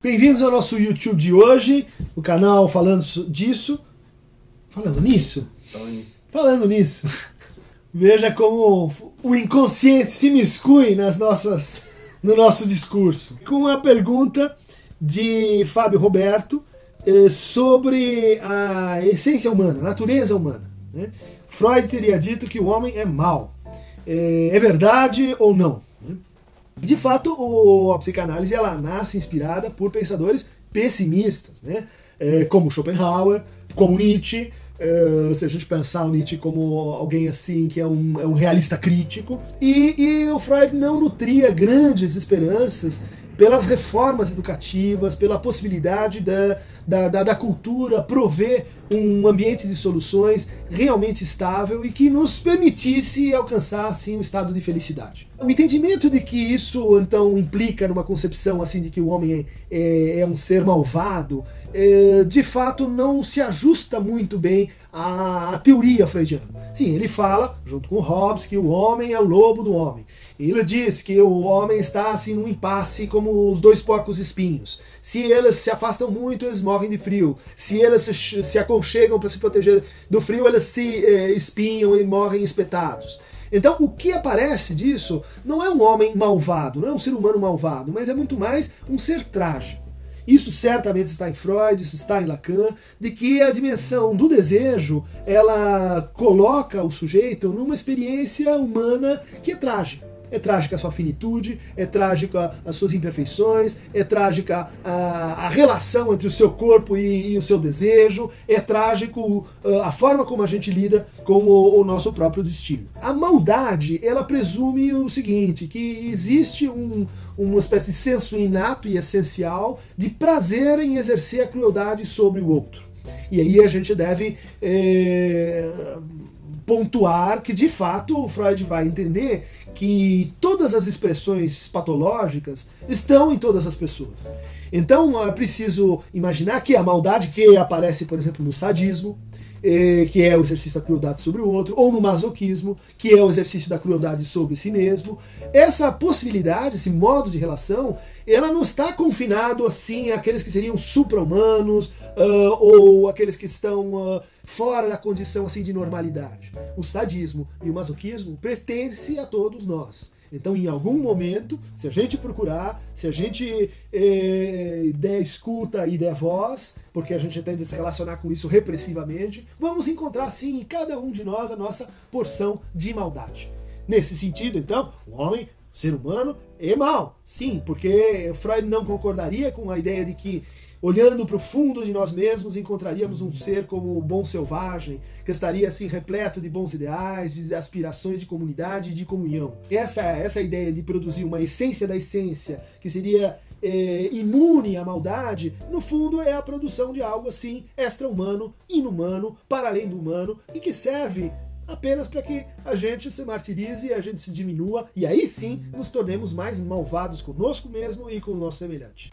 Bem-vindos ao nosso YouTube de hoje, o canal falando disso. Falando nisso? Falando nisso. Falando nisso. Veja como o inconsciente se miscui nas nossas, no nosso discurso. Com a pergunta de Fábio Roberto eh, sobre a essência humana, a natureza humana. Né? Freud teria dito que o homem é mau. É, é verdade ou não? De fato, o, a psicanálise ela nasce inspirada por pensadores pessimistas, né? É, como Schopenhauer, como Nietzsche. É, se a gente pensar o Nietzsche como alguém assim que é um, é um realista crítico. E, e o Freud não nutria grandes esperanças pelas reformas educativas, pela possibilidade da, da, da, da, cultura prover um ambiente de soluções realmente estável e que nos permitisse alcançar assim, um estado de felicidade. O entendimento de que isso então implica numa concepção assim de que o homem é, é, é um ser malvado, é, de fato não se ajusta muito bem à, à teoria freudiana. Sim, ele fala, junto com Hobbes, que o homem é o lobo do homem. Ele diz que o homem está assim num impasse como os dois porcos espinhos. Se eles se afastam muito, eles morrem de frio. Se eles se, se aconchegam para se proteger do frio, eles se eh, espinham e morrem espetados. Então, o que aparece disso não é um homem malvado, não é um ser humano malvado, mas é muito mais um ser trágico. Isso certamente está em Freud, isso está em Lacan, de que a dimensão do desejo, ela coloca o sujeito numa experiência humana que é trágica. É trágica a sua finitude, é trágica as suas imperfeições, é trágica a, a relação entre o seu corpo e, e, o seu desejo, é trágico uh, a forma como a gente lida com o, o, nosso próprio destino. A maldade, ela presume o seguinte, que existe um, uma espécie de senso inato e essencial de prazer em exercer a crueldade sobre o outro. E aí a gente deve... Eh, pontuar que de fato o Freud vai entender que todas as expressões patológicas estão em todas as pessoas. Então é preciso imaginar que a maldade que aparece, por exemplo, no sadismo, eh, que é o exercício da crueldade sobre o outro, ou no masoquismo, que é o exercício da crueldade sobre si mesmo. Essa possibilidade, esse modo de relação, ela não está confinado assim àqueles que seriam supra-humanos uh, ou aqueles que estão uh, fora da condição assim de normalidade. O sadismo e o masoquismo pertencem a todos nós. Então, em algum momento, se a gente procurar, se a gente eh, der escuta e der voz, porque a gente tende a se relacionar com isso repressivamente, vamos encontrar sim em cada um de nós a nossa porção de maldade. Nesse sentido, então, o homem, ser humano, é mal. Sim, porque Freud não concordaria com a ideia de que olhando para o fundo de nós mesmos, encontraríamos um ser como o bom selvagem, que estaria assim repleto de bons ideais, de aspirações de comunidade e de comunhão. Essa, essa ideia de produzir uma essência da essência, que seria é, imune à maldade, no fundo é a produção de algo assim extra-humano, inumano, para além do humano, e que serve apenas para que a gente se martirize, a gente se diminua e aí sim nos tornemos mais malvados conosco mesmo e com o nosso semelhante.